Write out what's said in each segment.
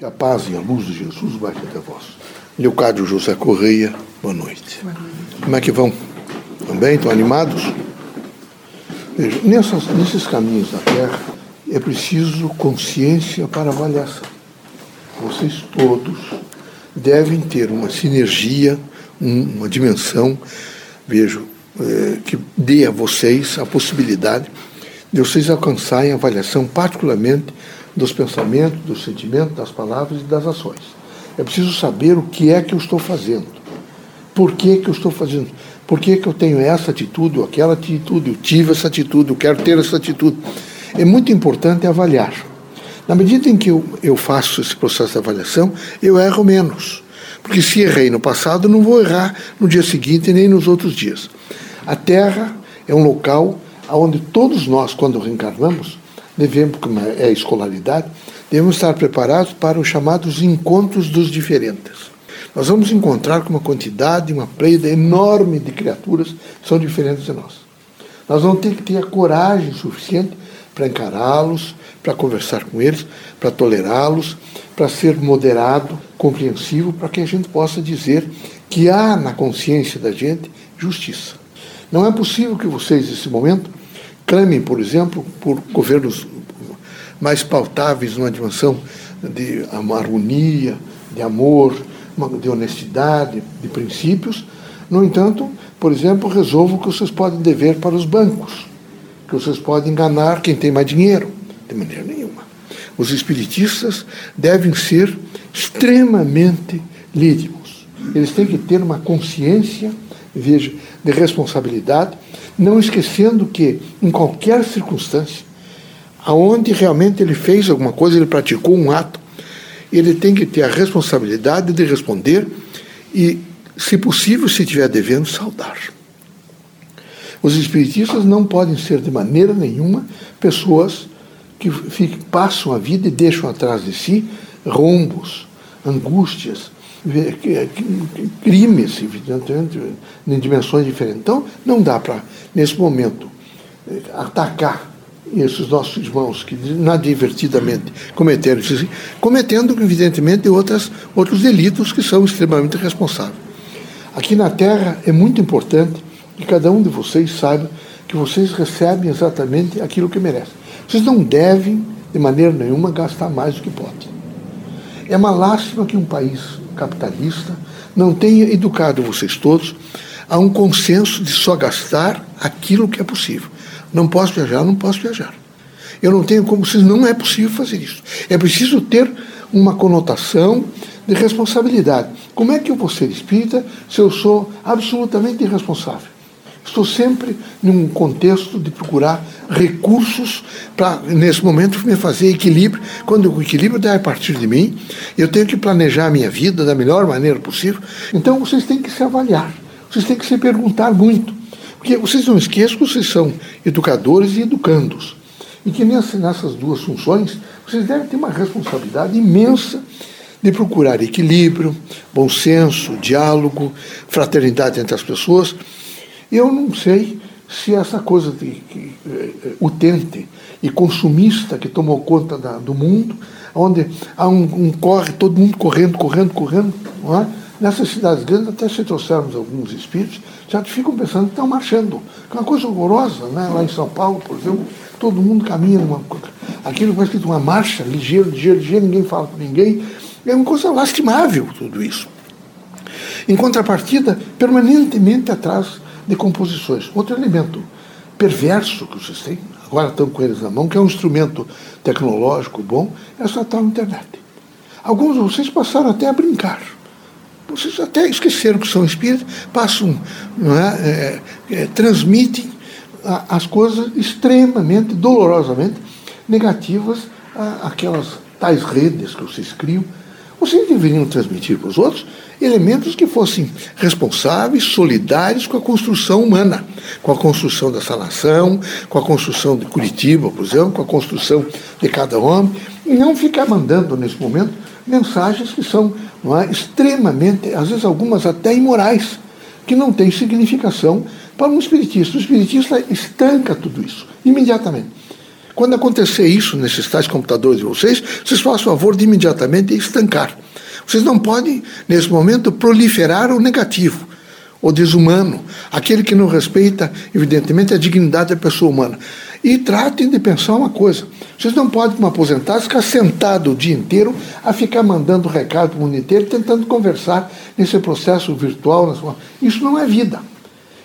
Que a paz e a luz de Jesus baixe até vós. Leocádio José Correia, boa noite. boa noite. Como é que vão? Estão bem? Estão animados? Veja, nessas, nesses caminhos da Terra é preciso consciência para avaliação. Vocês todos devem ter uma sinergia, uma dimensão, vejo, é, que dê a vocês a possibilidade de vocês alcançarem a avaliação, particularmente dos pensamentos, dos sentimentos, das palavras e das ações. É preciso saber o que é que eu estou fazendo. Por que, que eu estou fazendo? Por que, que eu tenho essa atitude ou aquela atitude? Eu tive essa atitude, eu quero ter essa atitude. É muito importante avaliar. Na medida em que eu, eu faço esse processo de avaliação, eu erro menos. Porque se errei no passado, não vou errar no dia seguinte nem nos outros dias. A Terra é um local onde todos nós, quando reencarnamos, devemos, como é a escolaridade, devemos estar preparados para os chamados encontros dos diferentes. Nós vamos encontrar com uma quantidade, uma pleida enorme de criaturas que são diferentes de nós. Nós vamos ter que ter a coragem suficiente para encará-los, para conversar com eles, para tolerá-los, para ser moderado, compreensivo, para que a gente possa dizer que há na consciência da gente justiça. Não é possível que vocês, nesse momento, clamem, por exemplo, por governos mais pautáveis numa dimensão de harmonia, de amor, de honestidade, de princípios. No entanto, por exemplo, resolvam que vocês podem dever para os bancos, que vocês podem enganar quem tem mais dinheiro. De maneira nenhuma. Os espiritistas devem ser extremamente lídimos. Eles têm que ter uma consciência, veja, de responsabilidade não esquecendo que, em qualquer circunstância, aonde realmente ele fez alguma coisa, ele praticou um ato, ele tem que ter a responsabilidade de responder e, se possível, se estiver devendo, saudar. Os espiritistas não podem ser de maneira nenhuma pessoas que passam a vida e deixam atrás de si rombos, angústias, crimes, evidentemente, em dimensões diferentes. Então, não dá para, nesse momento, atacar esses nossos irmãos que inadvertidamente cometeram isso, cometendo, evidentemente, outras, outros delitos que são extremamente responsáveis. Aqui na Terra é muito importante que cada um de vocês saiba que vocês recebem exatamente aquilo que merecem. Vocês não devem, de maneira nenhuma, gastar mais do que podem. É uma lástima que um país capitalista não tenha educado vocês todos a um consenso de só gastar aquilo que é possível. Não posso viajar, não posso viajar. Eu não tenho como, não é possível fazer isso. É preciso ter uma conotação de responsabilidade. Como é que eu vou ser espírita se eu sou absolutamente irresponsável? Estou sempre num contexto de procurar recursos para, nesse momento, me fazer equilíbrio. Quando o equilíbrio dá a partir de mim, eu tenho que planejar a minha vida da melhor maneira possível. Então, vocês têm que se avaliar, vocês têm que se perguntar muito. Porque vocês não esqueçam que vocês são educadores e educandos. E que nessas duas funções, vocês devem ter uma responsabilidade imensa de procurar equilíbrio, bom senso, diálogo, fraternidade entre as pessoas eu não sei se essa coisa de, uh, utente e consumista que tomou conta da, do mundo, onde há um, um, corre, todo mundo correndo, correndo, correndo, não é? Nessas cidades grandes, até se trouxermos alguns espíritos, já ficam pensando que estão marchando. É uma coisa horrorosa, né? lá em São Paulo, por exemplo, todo mundo caminha numa. Aquilo escrito uma marcha, ligeiro, ligeiro, ligeiro, ninguém fala com ninguém. É uma coisa lastimável tudo isso. Em contrapartida, permanentemente atrás de composições. Outro elemento perverso que vocês têm, agora estão com eles na mão, que é um instrumento tecnológico bom, é essa tal internet. Alguns de vocês passaram até a brincar. Vocês até esqueceram que são espíritos, passam, é, é, é transmitem a, as coisas extremamente, dolorosamente negativas àquelas tais redes que vocês criam. Vocês deveriam transmitir para os outros elementos que fossem responsáveis, solidários com a construção humana, com a construção dessa nação, com a construção de Curitiba, por exemplo, com a construção de cada homem, e não ficar mandando nesse momento mensagens que são é, extremamente, às vezes algumas até imorais, que não têm significação para um espiritista. O espiritista estanca tudo isso imediatamente. Quando acontecer isso nesses tais computadores de vocês, vocês façam o favor de imediatamente estancar. Vocês não podem, nesse momento, proliferar o negativo, o desumano, aquele que não respeita, evidentemente, a dignidade da pessoa humana. E tratem de pensar uma coisa: vocês não podem, como aposentados, ficar sentado o dia inteiro a ficar mandando recado para o mundo inteiro, tentando conversar nesse processo virtual. Isso não é vida.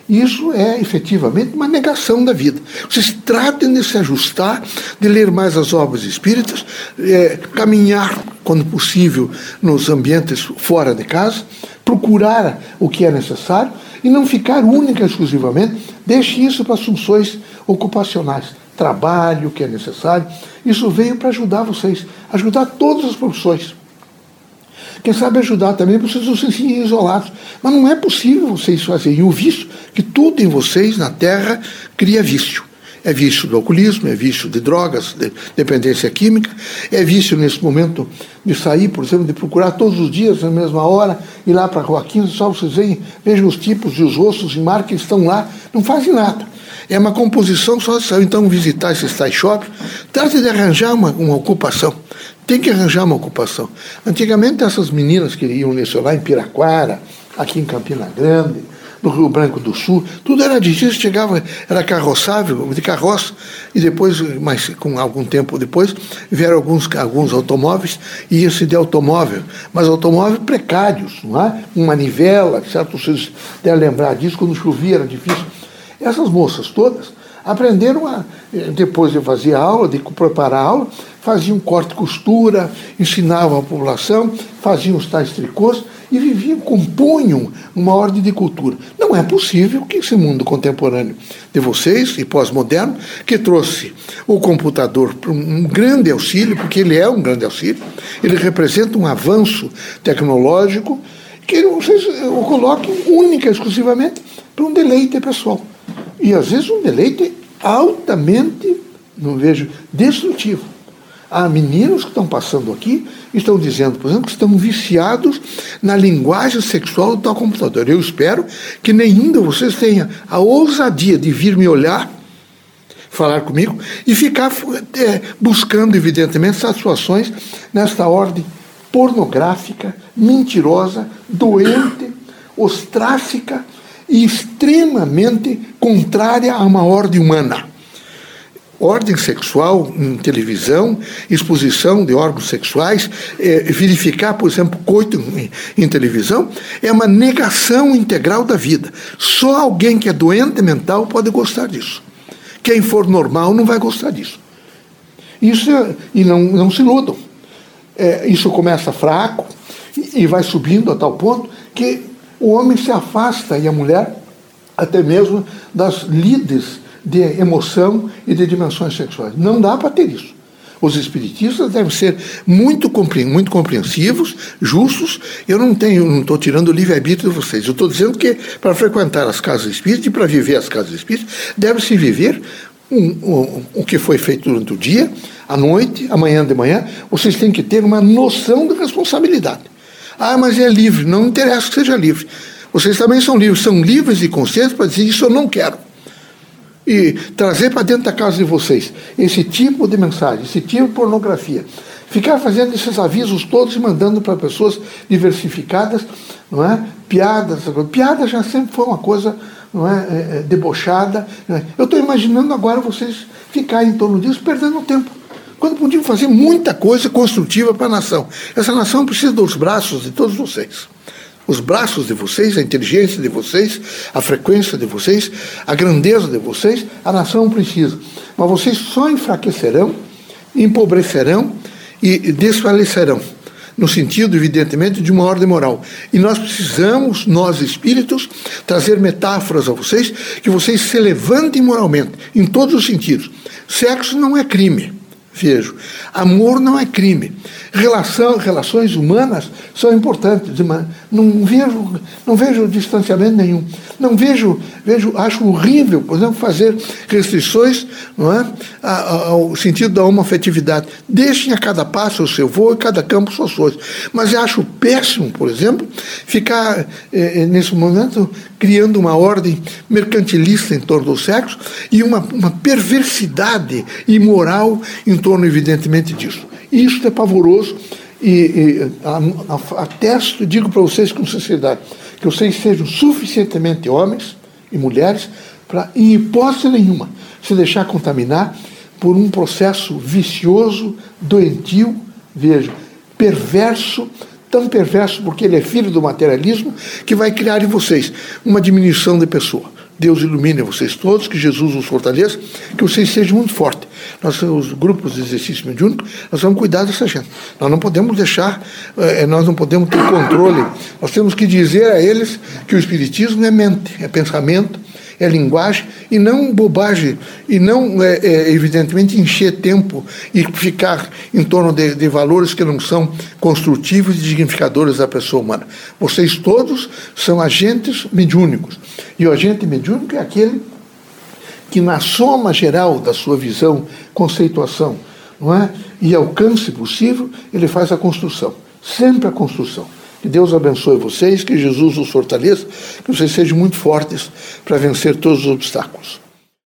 Isso é efetivamente uma negação da vida. Vocês tratem de se ajustar, de ler mais as obras espíritas, é, caminhar, quando possível, nos ambientes fora de casa, procurar o que é necessário e não ficar única e exclusivamente. Deixe isso para as funções ocupacionais. Trabalho, que é necessário. Isso veio para ajudar vocês, ajudar todas as profissões. Quem sabe ajudar também vocês não se sentirem isolados. Mas não é possível vocês fazerem o vício, que tudo em vocês, na Terra, cria vício. É vício do alcoolismo, é vício de drogas, de dependência química, é vício nesse momento de sair, por exemplo, de procurar todos os dias, na mesma hora, ir lá para a Rua 15, só vocês veem, vejam os tipos e os rostos e marcas que estão lá, não fazem nada. É uma composição só então, visitar esses tais shopping, trata de arranjar uma, uma ocupação. Tem que arranjar uma ocupação. Antigamente, essas meninas que iam lecionar em Piraquara, aqui em Campina Grande, no Rio Branco do Sul, tudo era difícil, chegava, era carroçável, de carroça, e depois, mas com algum tempo depois, vieram alguns, alguns automóveis, e ia-se de automóvel, mas automóveis precários, não é? Uma manivela, certo? Vocês devem lembrar disso, quando chovia era difícil. Essas moças todas aprenderam a, depois de fazer a aula, de preparar aula, faziam corte e costura, ensinavam a população, faziam os tais tricôs e viviam, compunham uma ordem de cultura. Não é possível que esse mundo contemporâneo de vocês, e pós-moderno, que trouxe o computador para um grande auxílio, porque ele é um grande auxílio, ele representa um avanço tecnológico, que vocês o coloquem única e exclusivamente para um deleite pessoal. E às vezes um deleite altamente, não vejo, destrutivo. Há meninos que estão passando aqui e estão dizendo, por exemplo, que estão viciados na linguagem sexual do tal computador. Eu espero que nenhum de vocês tenha a ousadia de vir me olhar, falar comigo e ficar é, buscando, evidentemente, satisfações nesta ordem pornográfica, mentirosa, doente, ostráfica e extremamente contrária a uma ordem humana. Ordem sexual em televisão, exposição de órgãos sexuais, é, verificar, por exemplo, coito em, em televisão, é uma negação integral da vida. Só alguém que é doente mental pode gostar disso. Quem for normal não vai gostar disso. Isso é, e não, não se iludam. É, isso começa fraco e, e vai subindo a tal ponto que o homem se afasta e a mulher até mesmo das lides de emoção e de dimensões sexuais. Não dá para ter isso. Os espiritistas devem ser muito, muito compreensivos, justos. Eu não tenho, não estou tirando o livre-arbítrio de vocês. Eu estou dizendo que para frequentar as casas espíritas e para viver as casas espíritas, deve-se viver um, um, o que foi feito durante o dia, à noite, amanhã de manhã. Vocês têm que ter uma noção de responsabilidade. Ah, mas é livre. Não interessa que seja livre. Vocês também são livres. São livres de consciência para dizer isso eu não quero. E trazer para dentro da casa de vocês esse tipo de mensagem, esse tipo de pornografia. Ficar fazendo esses avisos todos e mandando para pessoas diversificadas, não é? Piadas. Piada já sempre foi uma coisa não é, é, é debochada. É? Eu estou imaginando agora vocês ficarem em torno disso, perdendo tempo quando podiam fazer muita coisa construtiva para a nação. Essa nação precisa dos braços de todos vocês. Os braços de vocês, a inteligência de vocês, a frequência de vocês, a grandeza de vocês, a nação precisa. Mas vocês só enfraquecerão, empobrecerão e desfalecerão no sentido, evidentemente, de uma ordem moral. E nós precisamos, nós espíritos, trazer metáforas a vocês que vocês se levantem moralmente, em todos os sentidos. Sexo não é crime. Vejo. Amor não é crime. Relação, relações humanas são importantes, não vejo, não vejo distanciamento nenhum. Não vejo, vejo, acho horrível, por exemplo, fazer restrições não é, ao sentido da homoafetividade. Deixem a cada passo o seu voo e cada campo suas coisas. Mas acho péssimo, por exemplo, ficar eh, eh, nesse momento criando uma ordem mercantilista em torno do sexo e uma, uma perversidade imoral em torno, evidentemente, disso. Isso é pavoroso e, e atesto e digo para vocês com sinceridade que vocês sejam suficientemente homens e mulheres para, em hipótese nenhuma, se deixar contaminar por um processo vicioso, doentio, veja, perverso, tão perverso porque ele é filho do materialismo, que vai criar em vocês uma diminuição de pessoa. Deus ilumine vocês todos, que Jesus os fortaleça, que vocês sejam muito fortes. Nós, os grupos de exercício mediúnico, nós vamos cuidar dessa gente. Nós não podemos deixar, eh, nós não podemos ter controle. Nós temos que dizer a eles que o Espiritismo é mente, é pensamento, é linguagem e não bobagem, e não, é, é, evidentemente, encher tempo e ficar em torno de, de, valores que não são construtivos e dignificadores da pessoa humana. Vocês todos são agentes mediúnicos. E o agente mediúnico é aquele que, na soma geral da sua visão, conceituação não é? e alcance possível, ele faz a construção. Sempre a construção. Que Deus abençoe vocês, que Jesus os fortaleça, que vocês sejam muito fortes para vencer todos os obstáculos.